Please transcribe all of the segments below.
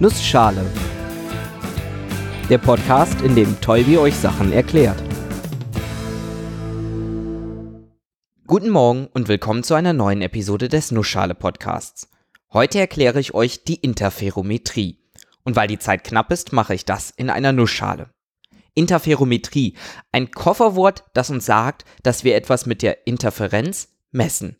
Nussschale. Der Podcast, in dem Tolbi euch Sachen erklärt. Guten Morgen und willkommen zu einer neuen Episode des Nussschale Podcasts. Heute erkläre ich euch die Interferometrie. Und weil die Zeit knapp ist, mache ich das in einer Nussschale. Interferometrie, ein Kofferwort, das uns sagt, dass wir etwas mit der Interferenz messen.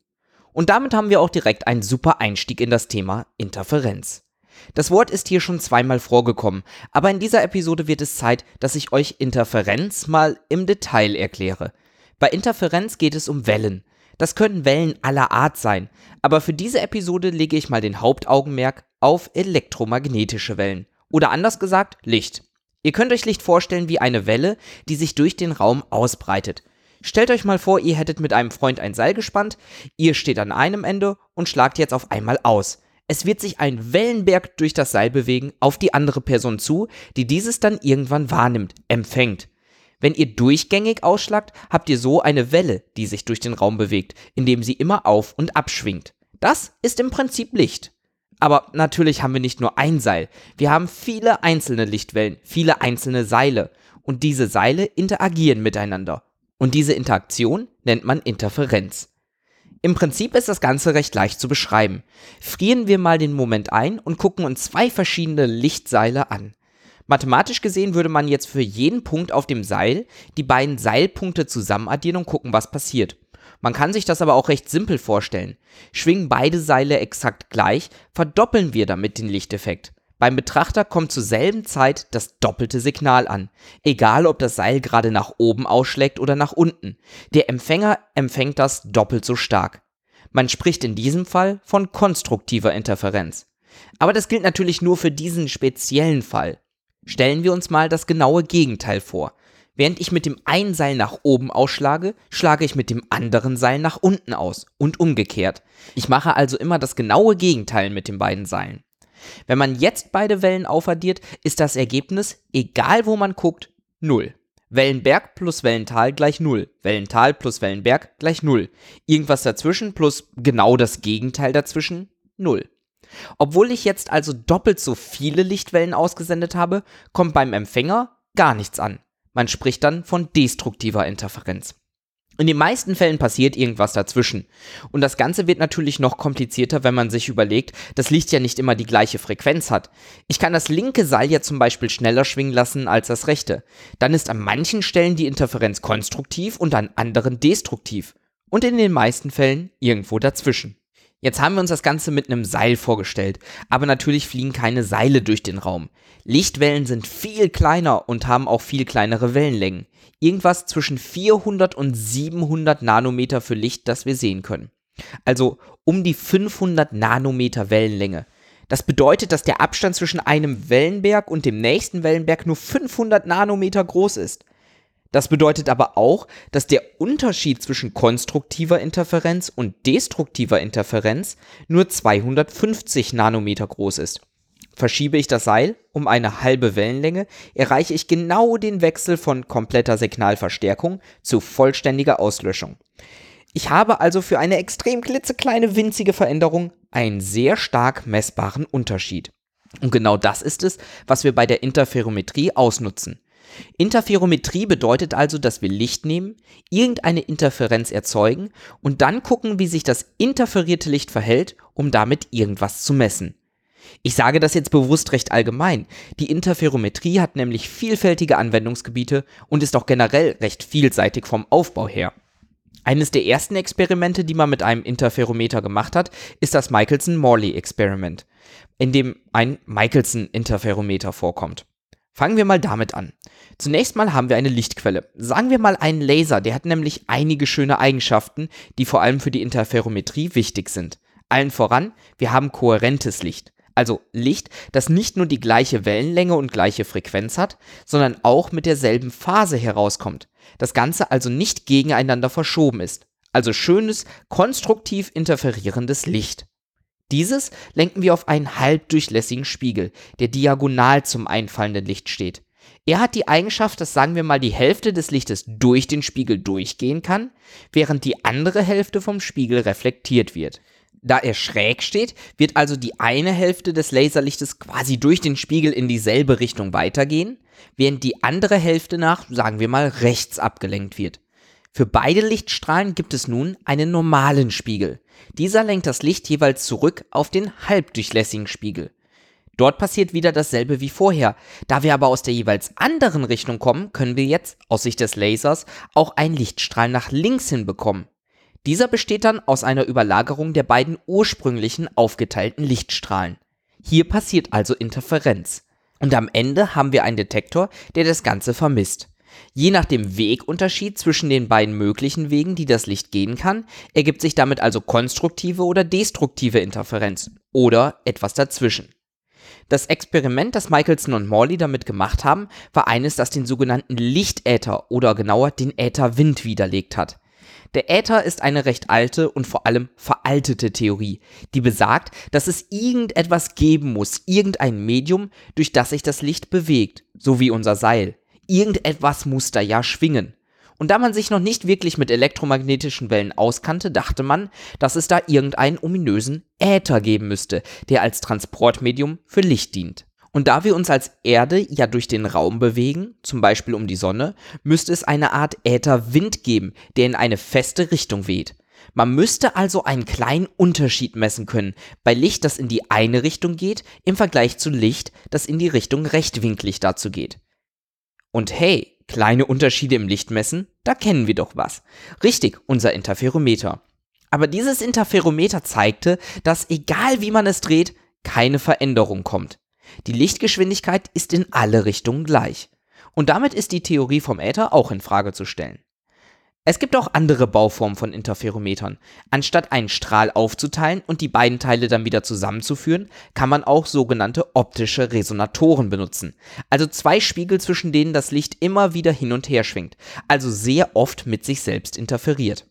Und damit haben wir auch direkt einen super Einstieg in das Thema Interferenz. Das Wort ist hier schon zweimal vorgekommen, aber in dieser Episode wird es Zeit, dass ich euch Interferenz mal im Detail erkläre. Bei Interferenz geht es um Wellen. Das können Wellen aller Art sein, aber für diese Episode lege ich mal den Hauptaugenmerk auf elektromagnetische Wellen. Oder anders gesagt, Licht. Ihr könnt euch Licht vorstellen wie eine Welle, die sich durch den Raum ausbreitet. Stellt euch mal vor, ihr hättet mit einem Freund ein Seil gespannt, ihr steht an einem Ende und schlagt jetzt auf einmal aus. Es wird sich ein Wellenberg durch das Seil bewegen auf die andere Person zu, die dieses dann irgendwann wahrnimmt, empfängt. Wenn ihr durchgängig ausschlagt, habt ihr so eine Welle, die sich durch den Raum bewegt, indem sie immer auf und abschwingt. Das ist im Prinzip Licht. Aber natürlich haben wir nicht nur ein Seil, wir haben viele einzelne Lichtwellen, viele einzelne Seile. Und diese Seile interagieren miteinander. Und diese Interaktion nennt man Interferenz. Im Prinzip ist das Ganze recht leicht zu beschreiben. Frieren wir mal den Moment ein und gucken uns zwei verschiedene Lichtseile an. Mathematisch gesehen würde man jetzt für jeden Punkt auf dem Seil die beiden Seilpunkte zusammen addieren und gucken, was passiert. Man kann sich das aber auch recht simpel vorstellen. Schwingen beide Seile exakt gleich, verdoppeln wir damit den Lichteffekt. Beim Betrachter kommt zur selben Zeit das doppelte Signal an, egal ob das Seil gerade nach oben ausschlägt oder nach unten. Der Empfänger empfängt das doppelt so stark. Man spricht in diesem Fall von konstruktiver Interferenz. Aber das gilt natürlich nur für diesen speziellen Fall. Stellen wir uns mal das genaue Gegenteil vor. Während ich mit dem einen Seil nach oben ausschlage, schlage ich mit dem anderen Seil nach unten aus und umgekehrt. Ich mache also immer das genaue Gegenteil mit den beiden Seilen. Wenn man jetzt beide Wellen aufaddiert, ist das Ergebnis, egal wo man guckt, 0. Wellenberg plus Wellental gleich 0. Wellental plus Wellenberg gleich 0. Irgendwas dazwischen plus genau das Gegenteil dazwischen 0. Obwohl ich jetzt also doppelt so viele Lichtwellen ausgesendet habe, kommt beim Empfänger gar nichts an. Man spricht dann von destruktiver Interferenz. In den meisten Fällen passiert irgendwas dazwischen. Und das Ganze wird natürlich noch komplizierter, wenn man sich überlegt, dass Licht ja nicht immer die gleiche Frequenz hat. Ich kann das linke Seil ja zum Beispiel schneller schwingen lassen als das rechte. Dann ist an manchen Stellen die Interferenz konstruktiv und an anderen destruktiv. Und in den meisten Fällen irgendwo dazwischen. Jetzt haben wir uns das Ganze mit einem Seil vorgestellt, aber natürlich fliegen keine Seile durch den Raum. Lichtwellen sind viel kleiner und haben auch viel kleinere Wellenlängen. Irgendwas zwischen 400 und 700 Nanometer für Licht, das wir sehen können. Also um die 500 Nanometer Wellenlänge. Das bedeutet, dass der Abstand zwischen einem Wellenberg und dem nächsten Wellenberg nur 500 Nanometer groß ist. Das bedeutet aber auch, dass der Unterschied zwischen konstruktiver Interferenz und destruktiver Interferenz nur 250 Nanometer groß ist. Verschiebe ich das Seil um eine halbe Wellenlänge, erreiche ich genau den Wechsel von kompletter Signalverstärkung zu vollständiger Auslöschung. Ich habe also für eine extrem klitzekleine winzige Veränderung einen sehr stark messbaren Unterschied. Und genau das ist es, was wir bei der Interferometrie ausnutzen. Interferometrie bedeutet also, dass wir Licht nehmen, irgendeine Interferenz erzeugen und dann gucken, wie sich das interferierte Licht verhält, um damit irgendwas zu messen. Ich sage das jetzt bewusst recht allgemein. Die Interferometrie hat nämlich vielfältige Anwendungsgebiete und ist auch generell recht vielseitig vom Aufbau her. Eines der ersten Experimente, die man mit einem Interferometer gemacht hat, ist das Michelson-Morley-Experiment, in dem ein Michelson-Interferometer vorkommt. Fangen wir mal damit an. Zunächst mal haben wir eine Lichtquelle. Sagen wir mal einen Laser, der hat nämlich einige schöne Eigenschaften, die vor allem für die Interferometrie wichtig sind. Allen voran, wir haben kohärentes Licht. Also Licht, das nicht nur die gleiche Wellenlänge und gleiche Frequenz hat, sondern auch mit derselben Phase herauskommt. Das Ganze also nicht gegeneinander verschoben ist. Also schönes, konstruktiv interferierendes Licht. Dieses lenken wir auf einen halbdurchlässigen Spiegel, der diagonal zum einfallenden Licht steht. Er hat die Eigenschaft, dass sagen wir mal die Hälfte des Lichtes durch den Spiegel durchgehen kann, während die andere Hälfte vom Spiegel reflektiert wird. Da er schräg steht, wird also die eine Hälfte des Laserlichtes quasi durch den Spiegel in dieselbe Richtung weitergehen, während die andere Hälfte nach, sagen wir mal, rechts abgelenkt wird. Für beide Lichtstrahlen gibt es nun einen normalen Spiegel. Dieser lenkt das Licht jeweils zurück auf den halbdurchlässigen Spiegel. Dort passiert wieder dasselbe wie vorher. Da wir aber aus der jeweils anderen Richtung kommen, können wir jetzt, aus Sicht des Lasers, auch einen Lichtstrahl nach links hinbekommen. Dieser besteht dann aus einer Überlagerung der beiden ursprünglichen aufgeteilten Lichtstrahlen. Hier passiert also Interferenz. Und am Ende haben wir einen Detektor, der das Ganze vermisst. Je nach dem Wegunterschied zwischen den beiden möglichen Wegen, die das Licht gehen kann, ergibt sich damit also konstruktive oder destruktive Interferenz oder etwas dazwischen. Das Experiment, das Michelson und Morley damit gemacht haben, war eines, das den sogenannten Lichtäther oder genauer den Ätherwind widerlegt hat. Der Äther ist eine recht alte und vor allem veraltete Theorie, die besagt, dass es irgendetwas geben muss, irgendein Medium, durch das sich das Licht bewegt, so wie unser Seil. Irgendetwas muss da ja schwingen. Und da man sich noch nicht wirklich mit elektromagnetischen Wellen auskannte, dachte man, dass es da irgendeinen ominösen Äther geben müsste, der als Transportmedium für Licht dient. Und da wir uns als Erde ja durch den Raum bewegen, zum Beispiel um die Sonne, müsste es eine Art Ätherwind geben, der in eine feste Richtung weht. Man müsste also einen kleinen Unterschied messen können bei Licht, das in die eine Richtung geht, im Vergleich zu Licht, das in die Richtung rechtwinklig dazu geht. Und hey, Kleine Unterschiede im Lichtmessen, da kennen wir doch was. Richtig, unser Interferometer. Aber dieses Interferometer zeigte, dass egal wie man es dreht, keine Veränderung kommt. Die Lichtgeschwindigkeit ist in alle Richtungen gleich. Und damit ist die Theorie vom Äther auch in Frage zu stellen. Es gibt auch andere Bauformen von Interferometern. Anstatt einen Strahl aufzuteilen und die beiden Teile dann wieder zusammenzuführen, kann man auch sogenannte optische Resonatoren benutzen. Also zwei Spiegel, zwischen denen das Licht immer wieder hin und her schwingt, also sehr oft mit sich selbst interferiert.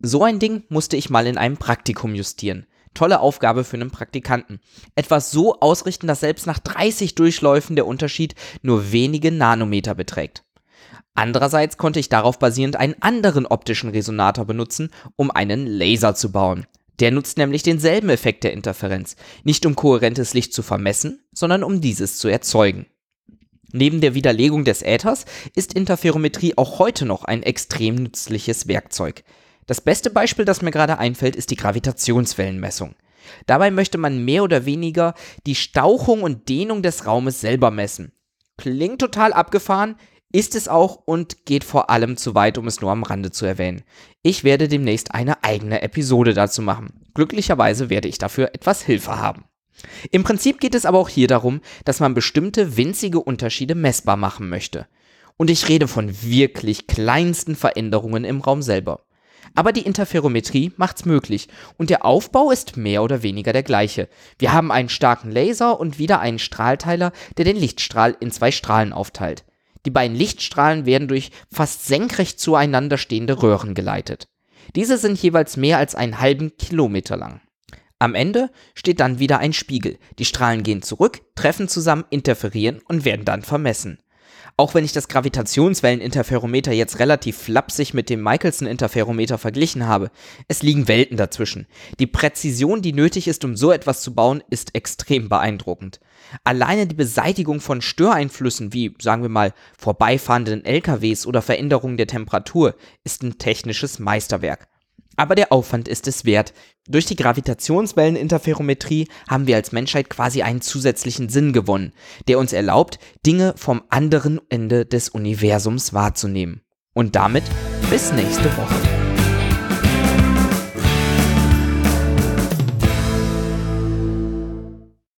So ein Ding musste ich mal in einem Praktikum justieren. Tolle Aufgabe für einen Praktikanten. Etwas so ausrichten, dass selbst nach 30 Durchläufen der Unterschied nur wenige Nanometer beträgt. Andererseits konnte ich darauf basierend einen anderen optischen Resonator benutzen, um einen Laser zu bauen. Der nutzt nämlich denselben Effekt der Interferenz, nicht um kohärentes Licht zu vermessen, sondern um dieses zu erzeugen. Neben der Widerlegung des Äthers ist Interferometrie auch heute noch ein extrem nützliches Werkzeug. Das beste Beispiel, das mir gerade einfällt, ist die Gravitationswellenmessung. Dabei möchte man mehr oder weniger die Stauchung und Dehnung des Raumes selber messen. Klingt total abgefahren, ist es auch und geht vor allem zu weit, um es nur am Rande zu erwähnen. Ich werde demnächst eine eigene Episode dazu machen. Glücklicherweise werde ich dafür etwas Hilfe haben. Im Prinzip geht es aber auch hier darum, dass man bestimmte winzige Unterschiede messbar machen möchte. Und ich rede von wirklich kleinsten Veränderungen im Raum selber. Aber die Interferometrie macht's möglich und der Aufbau ist mehr oder weniger der gleiche. Wir haben einen starken Laser und wieder einen Strahlteiler, der den Lichtstrahl in zwei Strahlen aufteilt. Die beiden Lichtstrahlen werden durch fast senkrecht zueinander stehende Röhren geleitet. Diese sind jeweils mehr als einen halben Kilometer lang. Am Ende steht dann wieder ein Spiegel. Die Strahlen gehen zurück, treffen zusammen, interferieren und werden dann vermessen. Auch wenn ich das Gravitationswelleninterferometer jetzt relativ flapsig mit dem Michelson-Interferometer verglichen habe, es liegen Welten dazwischen. Die Präzision, die nötig ist, um so etwas zu bauen, ist extrem beeindruckend. Alleine die Beseitigung von Störeinflüssen wie, sagen wir mal, vorbeifahrenden LKWs oder Veränderungen der Temperatur ist ein technisches Meisterwerk. Aber der Aufwand ist es wert. Durch die Gravitationswelleninterferometrie haben wir als Menschheit quasi einen zusätzlichen Sinn gewonnen, der uns erlaubt, Dinge vom anderen Ende des Universums wahrzunehmen. Und damit bis nächste Woche.